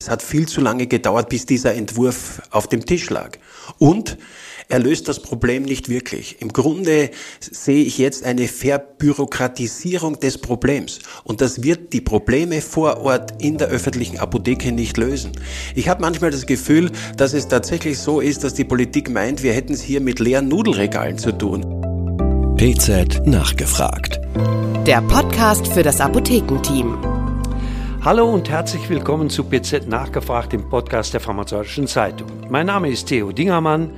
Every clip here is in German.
Es hat viel zu lange gedauert, bis dieser Entwurf auf dem Tisch lag. Und er löst das Problem nicht wirklich. Im Grunde sehe ich jetzt eine Verbürokratisierung des Problems. Und das wird die Probleme vor Ort in der öffentlichen Apotheke nicht lösen. Ich habe manchmal das Gefühl, dass es tatsächlich so ist, dass die Politik meint, wir hätten es hier mit leeren Nudelregalen zu tun. PZ nachgefragt. Der Podcast für das Apothekenteam. Hallo und herzlich willkommen zu PZ Nachgefragt, dem Podcast der Pharmazeutischen Zeitung. Mein Name ist Theo Dingermann.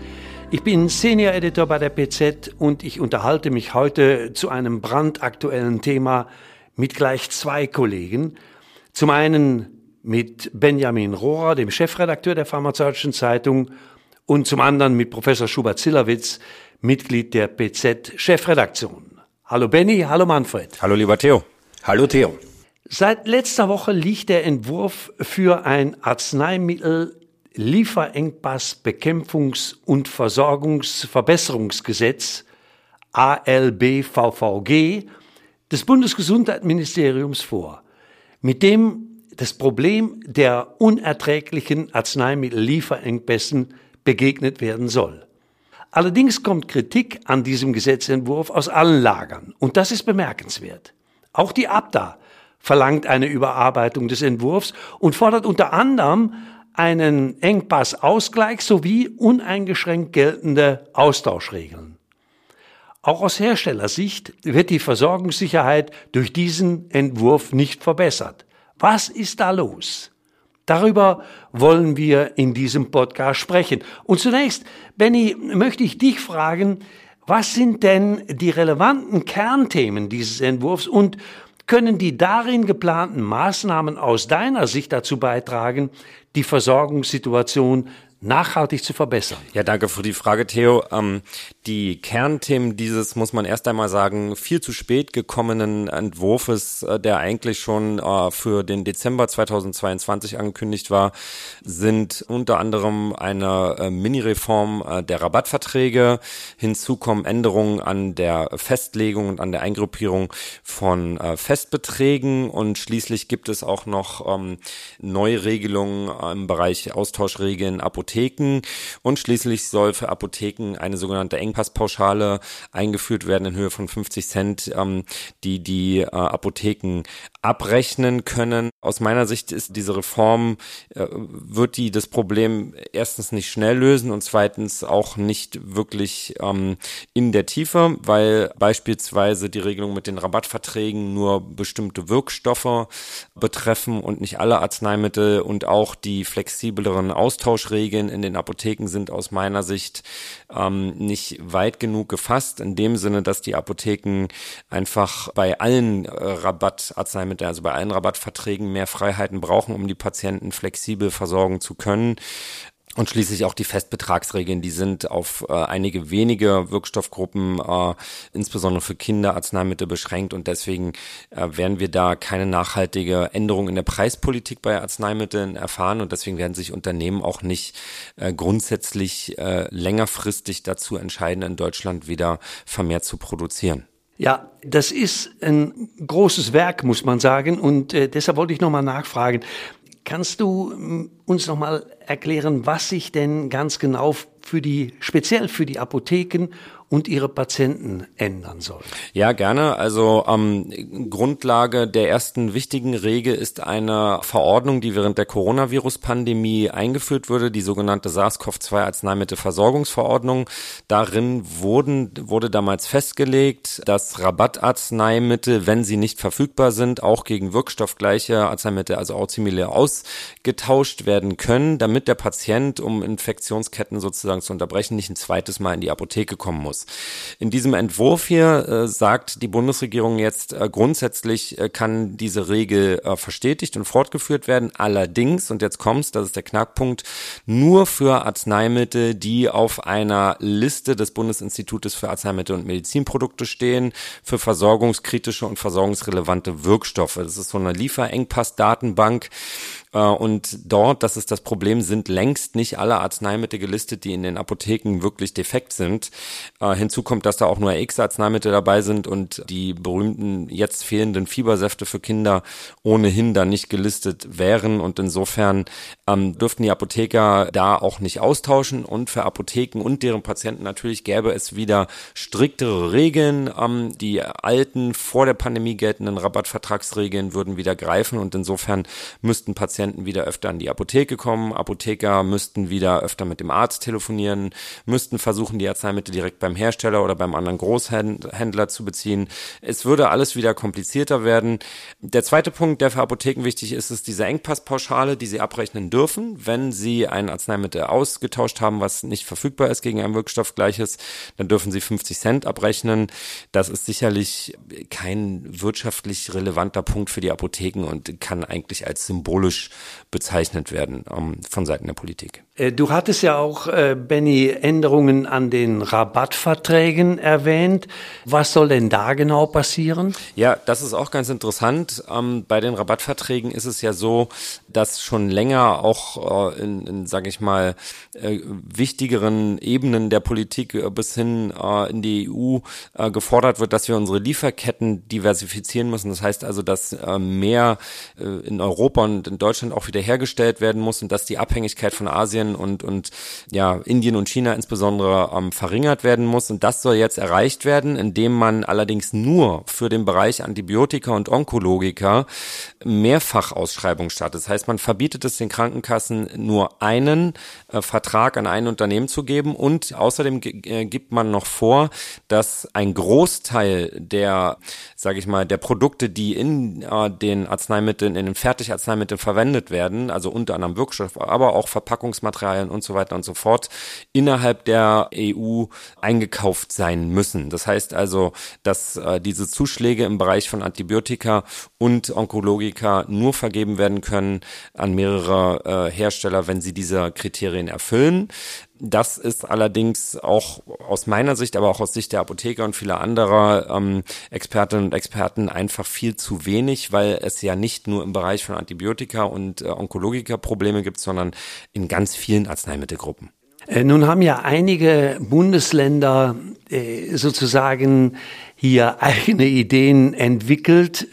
Ich bin Senior Editor bei der PZ und ich unterhalte mich heute zu einem brandaktuellen Thema mit gleich zwei Kollegen. Zum einen mit Benjamin Rohrer, dem Chefredakteur der Pharmazeutischen Zeitung, und zum anderen mit Professor Schubert Zillerwitz, Mitglied der PZ Chefredaktion. Hallo Benny, hallo Manfred. Hallo lieber Theo. Hallo Theo. Seit letzter Woche liegt der Entwurf für ein Arzneimittel Lieferengpass Bekämpfungs- und Versorgungsverbesserungsgesetz ALBVVG des Bundesgesundheitsministeriums vor, mit dem das Problem der unerträglichen Arzneimittellieferengpässen begegnet werden soll. Allerdings kommt Kritik an diesem Gesetzentwurf aus allen Lagern und das ist bemerkenswert. Auch die ABDA verlangt eine Überarbeitung des Entwurfs und fordert unter anderem einen Engpassausgleich sowie uneingeschränkt geltende Austauschregeln. Auch aus Herstellersicht wird die Versorgungssicherheit durch diesen Entwurf nicht verbessert. Was ist da los? Darüber wollen wir in diesem Podcast sprechen. Und zunächst, Benny, möchte ich dich fragen, was sind denn die relevanten Kernthemen dieses Entwurfs und können die darin geplanten Maßnahmen aus deiner Sicht dazu beitragen, die Versorgungssituation nachhaltig zu verbessern? Ja, danke für die Frage, Theo. Ähm, die Kernthemen dieses, muss man erst einmal sagen, viel zu spät gekommenen Entwurfes, äh, der eigentlich schon äh, für den Dezember 2022 angekündigt war, sind unter anderem eine äh, Mini-Reform äh, der Rabattverträge. Hinzu kommen Änderungen an der Festlegung und an der Eingruppierung von äh, Festbeträgen und schließlich gibt es auch noch ähm, neue Regelungen im Bereich Austauschregeln, Apotheken Apotheken und schließlich soll für Apotheken eine sogenannte Engpasspauschale eingeführt werden in Höhe von 50 Cent, ähm, die die äh, Apotheken abrechnen können. Aus meiner Sicht ist diese Reform, äh, wird die das Problem erstens nicht schnell lösen und zweitens auch nicht wirklich ähm, in der Tiefe, weil beispielsweise die Regelung mit den Rabattverträgen nur bestimmte Wirkstoffe betreffen und nicht alle Arzneimittel und auch die flexibleren Austauschregeln in den Apotheken sind aus meiner Sicht ähm, nicht weit genug gefasst, in dem Sinne, dass die Apotheken einfach bei allen äh, Rabattarzneimitteln, also bei allen Rabattverträgen mehr Freiheiten brauchen, um die Patienten flexibel versorgen zu können. Und schließlich auch die Festbetragsregeln, die sind auf äh, einige wenige Wirkstoffgruppen, äh, insbesondere für Kinder, Arzneimittel beschränkt und deswegen äh, werden wir da keine nachhaltige Änderung in der Preispolitik bei Arzneimitteln erfahren und deswegen werden sich Unternehmen auch nicht äh, grundsätzlich äh, längerfristig dazu entscheiden, in Deutschland wieder vermehrt zu produzieren. Ja, das ist ein großes Werk, muss man sagen. Und äh, deshalb wollte ich nochmal nachfragen. Kannst du mm, uns nochmal erklären, was sich denn ganz genau für die, speziell für die Apotheken und ihre Patienten ändern soll. Ja, gerne. Also ähm, Grundlage der ersten wichtigen Regel ist eine Verordnung, die während der Coronavirus-Pandemie eingeführt wurde, die sogenannte SARS-CoV-2-Arzneimittelverordnung. Darin wurden, wurde damals festgelegt, dass Rabattarzneimittel, wenn sie nicht verfügbar sind, auch gegen wirkstoffgleiche Arzneimittel, also Auzimile, ausgetauscht werden können, damit der Patient, um Infektionsketten sozusagen zu unterbrechen, nicht ein zweites Mal in die Apotheke kommen muss. In diesem Entwurf hier äh, sagt die Bundesregierung jetzt, äh, grundsätzlich äh, kann diese Regel äh, verstetigt und fortgeführt werden. Allerdings, und jetzt kommt's, das ist der Knackpunkt, nur für Arzneimittel, die auf einer Liste des Bundesinstitutes für Arzneimittel und Medizinprodukte stehen, für versorgungskritische und versorgungsrelevante Wirkstoffe. Das ist so eine Lieferengpass-Datenbank. Äh, und dort, das ist das Problem, sind längst nicht alle Arzneimittel gelistet, die in den Apotheken wirklich defekt sind. Hinzu kommt, dass da auch nur X-Arzneimittel dabei sind und die berühmten jetzt fehlenden Fiebersäfte für Kinder ohnehin da nicht gelistet wären und insofern ähm, dürften die Apotheker da auch nicht austauschen und für Apotheken und deren Patienten natürlich gäbe es wieder striktere Regeln. Ähm, die alten vor der Pandemie geltenden Rabattvertragsregeln würden wieder greifen und insofern müssten Patienten wieder öfter an die Apotheke kommen. Apotheker müssten wieder öfter mit dem Arzt telefonieren, müssten versuchen, die Arzneimittel direkt beim Hersteller oder beim anderen Großhändler zu beziehen. Es würde alles wieder komplizierter werden. Der zweite Punkt, der für Apotheken wichtig ist, ist diese Engpasspauschale, die sie abrechnen dürfen, wenn sie ein Arzneimittel ausgetauscht haben, was nicht verfügbar ist gegen ein Wirkstoff gleiches, dann dürfen sie 50 Cent abrechnen. Das ist sicherlich kein wirtschaftlich relevanter Punkt für die Apotheken und kann eigentlich als symbolisch bezeichnet werden ähm, von Seiten der Politik. Äh, du hattest ja auch, äh, Benny, Änderungen an den Rabattverträgen erwähnt. Was soll denn da genau passieren? Ja, das ist auch ganz interessant. Ähm, bei den Rabattverträgen ist es ja so, dass schon länger auch äh, in, in sage ich mal, äh, wichtigeren Ebenen der Politik äh, bis hin äh, in die EU äh, gefordert wird, dass wir unsere Lieferketten diversifizieren müssen. Das heißt also, dass äh, mehr äh, in Europa und in Deutschland auch wieder hergestellt werden muss und dass die Abhängigkeit von Asien und, und ja, Indien und China insbesondere ähm, verringert werden muss. Und das soll jetzt erreicht werden, indem man allerdings nur für den Bereich Antibiotika und Onkologika Mehrfachausschreibung startet. Das heißt, man verbietet es den Krankenkassen nur einen äh, Vertrag an ein Unternehmen zu geben und außerdem äh, gibt man noch vor, dass ein Großteil der, sage ich mal, der Produkte, die in äh, den Arzneimitteln, in den Fertigarzneimitteln verwendet werden, also unter anderem Wirkstoff, aber auch Verpackungsmaterialien und so weiter und so fort, innerhalb der EU eingekauft sein müssen. Das heißt also, dass äh, diese Zuschläge im Bereich von Antibiotika und Onkologika nur vergeben werden können an mehrere äh, Hersteller, wenn sie diese Kriterien erfüllen. Das ist allerdings auch aus meiner Sicht, aber auch aus Sicht der Apotheker und vieler anderer ähm, Expertinnen und Experten einfach viel zu wenig, weil es ja nicht nur im Bereich von Antibiotika und äh, Onkologika Probleme gibt, sondern in ganz vielen Arzneimittelgruppen. Äh, nun haben ja einige Bundesländer äh, sozusagen hier eigene Ideen entwickelt.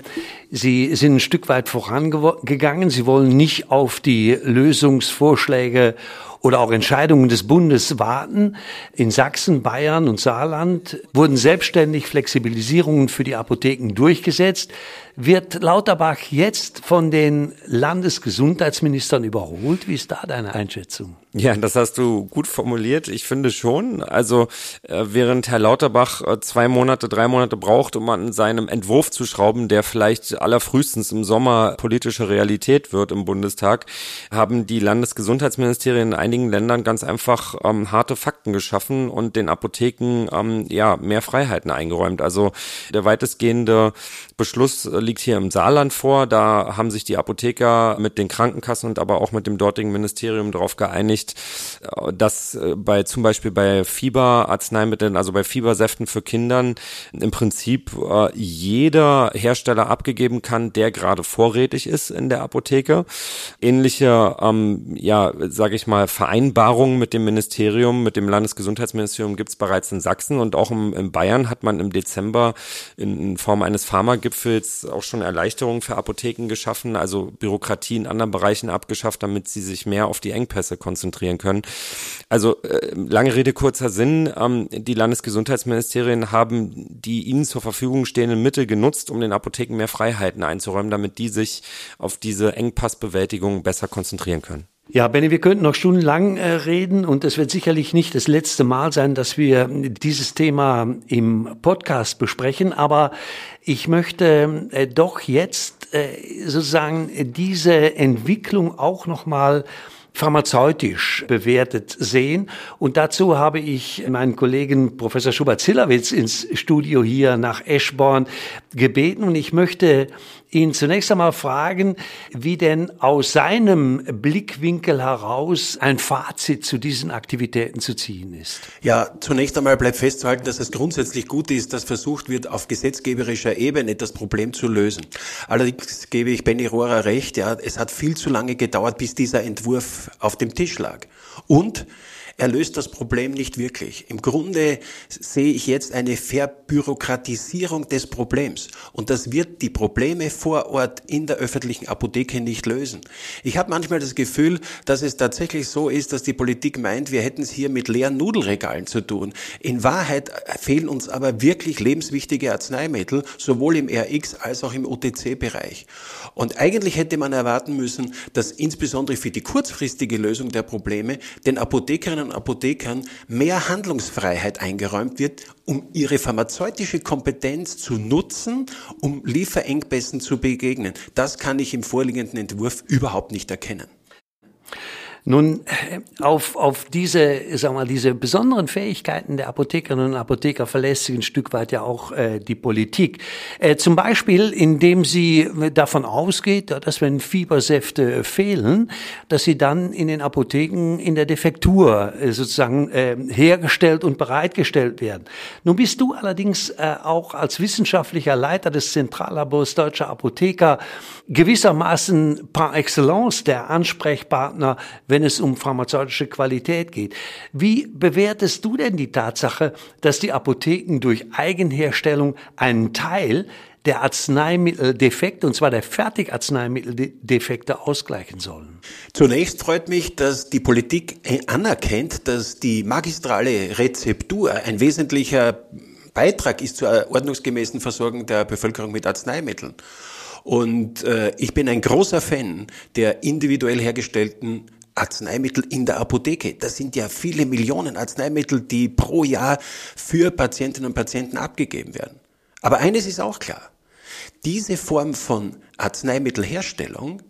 Sie sind ein Stück weit vorangegangen. Sie wollen nicht auf die Lösungsvorschläge oder auch Entscheidungen des Bundes warten. In Sachsen, Bayern und Saarland wurden selbstständig Flexibilisierungen für die Apotheken durchgesetzt. Wird Lauterbach jetzt von den Landesgesundheitsministern überholt? Wie ist da deine Einschätzung? Ja, das hast du gut formuliert. Ich finde schon. Also äh, während Herr Lauterbach äh, zwei Monate, drei Monate braucht, um an seinem Entwurf zu schrauben, der vielleicht allerfrühestens im Sommer politische Realität wird im Bundestag, haben die Landesgesundheitsministerien in einigen Ländern ganz einfach ähm, harte Fakten geschaffen und den Apotheken ähm, ja mehr Freiheiten eingeräumt. Also der weitestgehende Beschluss liegt hier im Saarland vor. Da haben sich die Apotheker mit den Krankenkassen und aber auch mit dem dortigen Ministerium darauf geeinigt, äh, dass äh, bei zum Beispiel bei Fieberarzneimitteln, also bei Fiebersäften für Kindern im Prinzip äh, jeder Hersteller abgegeben kann, der gerade vorrätig ist in der Apotheke. Ähnliche, ähm, ja, sage ich mal, Vereinbarungen mit dem Ministerium, mit dem Landesgesundheitsministerium gibt es bereits in Sachsen und auch in Bayern hat man im Dezember in, in Form eines Pharmagipfels auch schon Erleichterungen für Apotheken geschaffen, also Bürokratie in anderen Bereichen abgeschafft, damit sie sich mehr auf die Engpässe konzentrieren können. Also äh, lange Rede, kurzer Sinn. Ähm, die Landesgesundheitsministerien haben die ihnen zur Verfügung stehenden Mittel genutzt, um den Apotheken mehr Freiheiten einzuräumen, damit die sich auf diese Engpassbewältigung besser konzentrieren können. Ja, Benny, wir könnten noch stundenlang äh, reden und es wird sicherlich nicht das letzte Mal sein, dass wir dieses Thema im Podcast besprechen, aber ich möchte äh, doch jetzt äh, sozusagen diese Entwicklung auch noch mal pharmazeutisch bewertet sehen. Und dazu habe ich meinen Kollegen Professor Schubert-Zillawitz ins Studio hier nach Eschborn gebeten und ich möchte ihn zunächst einmal fragen, wie denn aus seinem Blickwinkel heraus ein Fazit zu diesen Aktivitäten zu ziehen ist. Ja, zunächst einmal bleibt festzuhalten, dass es grundsätzlich gut ist, dass versucht wird, auf gesetzgeberischer Ebene das Problem zu lösen. Allerdings gebe ich Benny Rohrer recht, ja, es hat viel zu lange gedauert, bis dieser Entwurf auf dem Tisch lag. Und Er löst das Problem nicht wirklich. Im Grunde sehe ich jetzt eine Verbürokratisierung des Problems. Und das wird die Probleme vor Ort in der öffentlichen Apotheke nicht lösen. Ich habe manchmal das Gefühl, dass es tatsächlich so ist, dass die Politik meint, wir hätten es hier mit leeren Nudelregalen zu tun. In Wahrheit fehlen uns aber wirklich lebenswichtige Arzneimittel, sowohl im RX als auch im OTC-Bereich. Und eigentlich hätte man erwarten müssen, dass insbesondere für die kurzfristige Lösung der Probleme den Apothekerinnen und Apothekern mehr Handlungsfreiheit eingeräumt wird, um ihre pharmazeutische Kompetenz zu nutzen, um Lieferengpässen zu begegnen. Das kann ich im vorliegenden Entwurf überhaupt nicht erkennen. Nun, auf, auf diese, sag mal, diese besonderen Fähigkeiten der Apothekerinnen und Apotheker verlässt sich ein Stück weit ja auch äh, die Politik. Äh, zum Beispiel, indem sie davon ausgeht, dass wenn Fiebersäfte fehlen, dass sie dann in den Apotheken in der Defektur äh, sozusagen äh, hergestellt und bereitgestellt werden. Nun bist du allerdings äh, auch als wissenschaftlicher Leiter des Zentrallabors Deutscher Apotheker gewissermaßen par excellence der Ansprechpartner, wenn es um pharmazeutische Qualität geht. Wie bewertest du denn die Tatsache, dass die Apotheken durch Eigenherstellung einen Teil der Arzneimitteldefekte, und zwar der Fertigarzneimitteldefekte, ausgleichen sollen? Zunächst freut mich, dass die Politik anerkennt, dass die magistrale Rezeptur ein wesentlicher Beitrag ist zur ordnungsgemäßen Versorgung der Bevölkerung mit Arzneimitteln. Und äh, ich bin ein großer Fan der individuell hergestellten Arzneimittel in der Apotheke. Das sind ja viele Millionen Arzneimittel, die pro Jahr für Patientinnen und Patienten abgegeben werden. Aber eines ist auch klar. Diese Form von Arzneimittelherstellung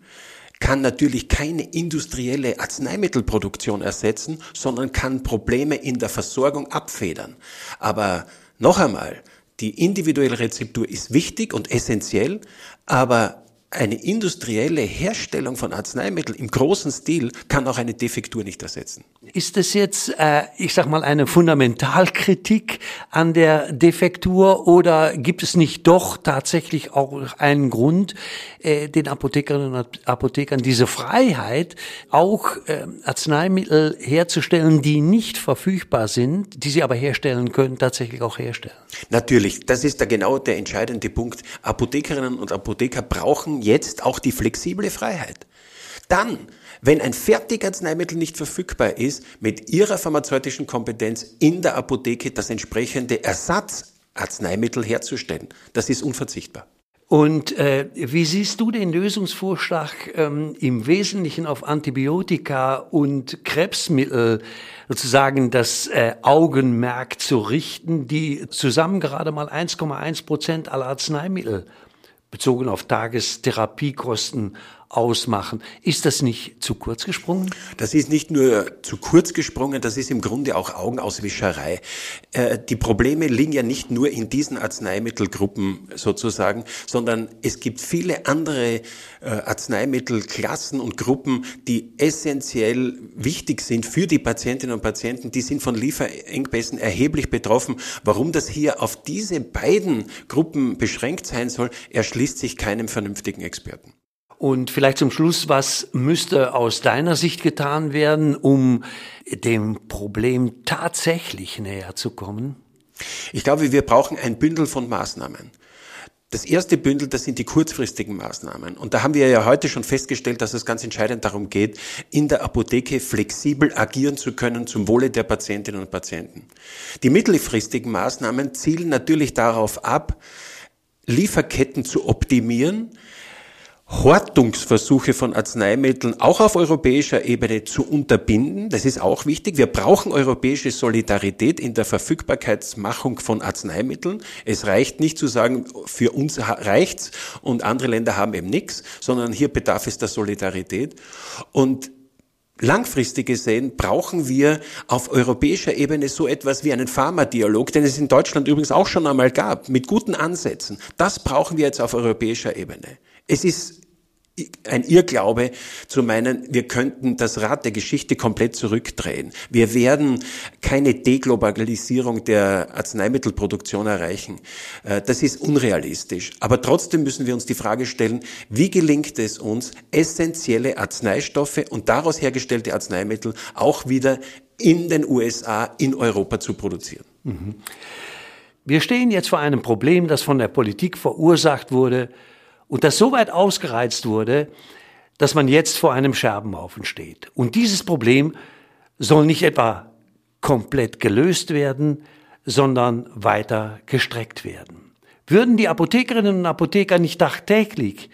kann natürlich keine industrielle Arzneimittelproduktion ersetzen, sondern kann Probleme in der Versorgung abfedern. Aber noch einmal, die individuelle Rezeptur ist wichtig und essentiell, aber eine industrielle Herstellung von Arzneimitteln im großen Stil kann auch eine Defektur nicht ersetzen. Ist es jetzt, äh, ich sag mal, eine Fundamentalkritik an der Defektur oder gibt es nicht doch tatsächlich auch einen Grund, äh, den Apothekerinnen und Apothekern diese Freiheit, auch äh, Arzneimittel herzustellen, die nicht verfügbar sind, die sie aber herstellen können, tatsächlich auch herstellen? Natürlich, das ist da genau der entscheidende Punkt. Apothekerinnen und Apotheker brauchen jetzt auch die flexible Freiheit. Dann, wenn ein Fertigarzneimittel nicht verfügbar ist, mit Ihrer pharmazeutischen Kompetenz in der Apotheke das entsprechende Ersatzarzneimittel herzustellen. Das ist unverzichtbar. Und äh, wie siehst du den Lösungsvorschlag ähm, im Wesentlichen auf Antibiotika und Krebsmittel sozusagen das äh, Augenmerk zu richten, die zusammen gerade mal 1,1 Prozent aller Arzneimittel bezogen auf Tagestherapiekosten ausmachen. Ist das nicht zu kurz gesprungen? Das ist nicht nur zu kurz gesprungen, das ist im Grunde auch Augenauswischerei. Äh, die Probleme liegen ja nicht nur in diesen Arzneimittelgruppen sozusagen, sondern es gibt viele andere äh, Arzneimittelklassen und Gruppen, die essentiell wichtig sind für die Patientinnen und Patienten. Die sind von Lieferengpässen erheblich betroffen. Warum das hier auf diese beiden Gruppen beschränkt sein soll, erschließt sich keinem vernünftigen Experten. Und vielleicht zum Schluss, was müsste aus deiner Sicht getan werden, um dem Problem tatsächlich näher zu kommen? Ich glaube, wir brauchen ein Bündel von Maßnahmen. Das erste Bündel, das sind die kurzfristigen Maßnahmen. Und da haben wir ja heute schon festgestellt, dass es ganz entscheidend darum geht, in der Apotheke flexibel agieren zu können zum Wohle der Patientinnen und Patienten. Die mittelfristigen Maßnahmen zielen natürlich darauf ab, Lieferketten zu optimieren, Hortungsversuche von Arzneimitteln auch auf europäischer Ebene zu unterbinden. Das ist auch wichtig. Wir brauchen europäische Solidarität in der Verfügbarkeitsmachung von Arzneimitteln. Es reicht nicht zu sagen, für uns reicht's und andere Länder haben eben nichts, sondern hier bedarf es der Solidarität. Und Langfristig gesehen brauchen wir auf europäischer Ebene so etwas wie einen Pharmadialog, den es in Deutschland übrigens auch schon einmal gab, mit guten Ansätzen. Das brauchen wir jetzt auf europäischer Ebene. Es ist ein Irrglaube zu meinen, wir könnten das Rad der Geschichte komplett zurückdrehen. Wir werden keine Deglobalisierung der Arzneimittelproduktion erreichen. Äh, das ist unrealistisch. Aber trotzdem müssen wir uns die Frage stellen, wie gelingt es uns, essentielle Arzneistoffe und daraus hergestellte Arzneimittel auch wieder in den USA, in Europa zu produzieren. Mhm. Wir stehen jetzt vor einem Problem, das von der Politik verursacht wurde, und das so weit ausgereizt wurde, dass man jetzt vor einem Scherbenhaufen steht. Und dieses Problem soll nicht etwa komplett gelöst werden, sondern weiter gestreckt werden. Würden die Apothekerinnen und Apotheker nicht tagtäglich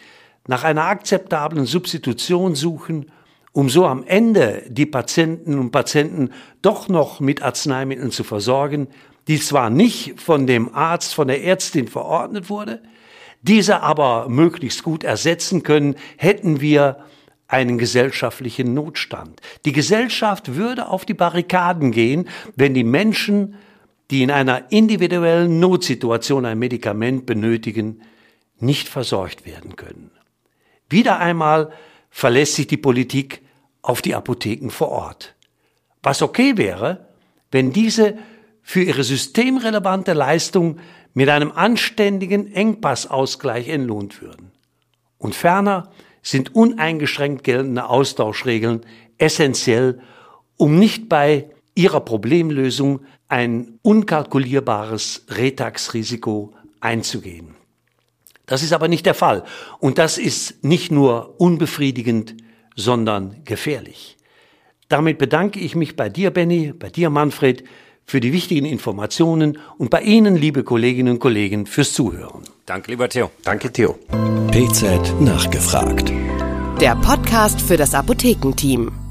nach einer akzeptablen Substitution suchen, um so am Ende die Patienten und Patienten doch noch mit Arzneimitteln zu versorgen, die zwar nicht von dem Arzt, von der Ärztin verordnet wurde, diese aber möglichst gut ersetzen können, hätten wir einen gesellschaftlichen Notstand. Die Gesellschaft würde auf die Barrikaden gehen, wenn die Menschen, die in einer individuellen Notsituation ein Medikament benötigen, nicht versorgt werden können. Wieder einmal verlässt sich die Politik auf die Apotheken vor Ort. Was okay wäre, wenn diese für ihre systemrelevante Leistung mit einem anständigen Engpassausgleich entlohnt würden. Und ferner sind uneingeschränkt geltende Austauschregeln essentiell, um nicht bei ihrer Problemlösung ein unkalkulierbares Retax-Risiko einzugehen. Das ist aber nicht der Fall. Und das ist nicht nur unbefriedigend, sondern gefährlich. Damit bedanke ich mich bei dir, Benny, bei dir, Manfred, für die wichtigen Informationen und bei Ihnen, liebe Kolleginnen und Kollegen, fürs Zuhören. Danke, lieber Theo. Danke, Theo. PZ nachgefragt. Der Podcast für das Apothekenteam.